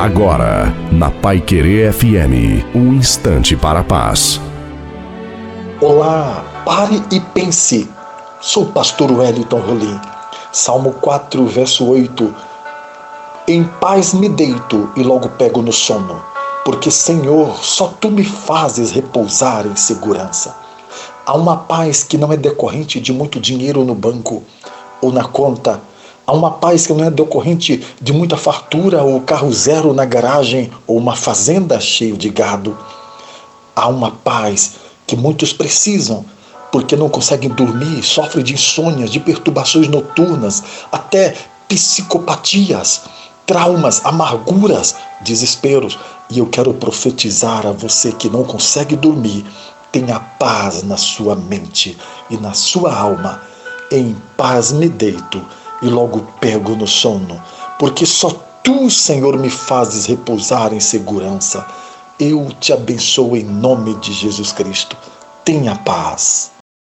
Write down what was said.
Agora, na Pai Querer FM, um instante para a paz. Olá, pare e pense. Sou o pastor Wellington Rolim. Salmo 4, verso 8. Em paz me deito e logo pego no sono, porque, Senhor, só tu me fazes repousar em segurança. Há uma paz que não é decorrente de muito dinheiro no banco ou na conta Há uma paz que não é decorrente de muita fartura ou carro zero na garagem ou uma fazenda cheia de gado. Há uma paz que muitos precisam porque não conseguem dormir, sofrem de insônias, de perturbações noturnas, até psicopatias, traumas, amarguras, desesperos. E eu quero profetizar a você que não consegue dormir, tenha paz na sua mente e na sua alma. Em paz me deito e logo pego no sono, porque só tu, Senhor, me fazes repousar em segurança. Eu te abençoo em nome de Jesus Cristo. Tenha paz.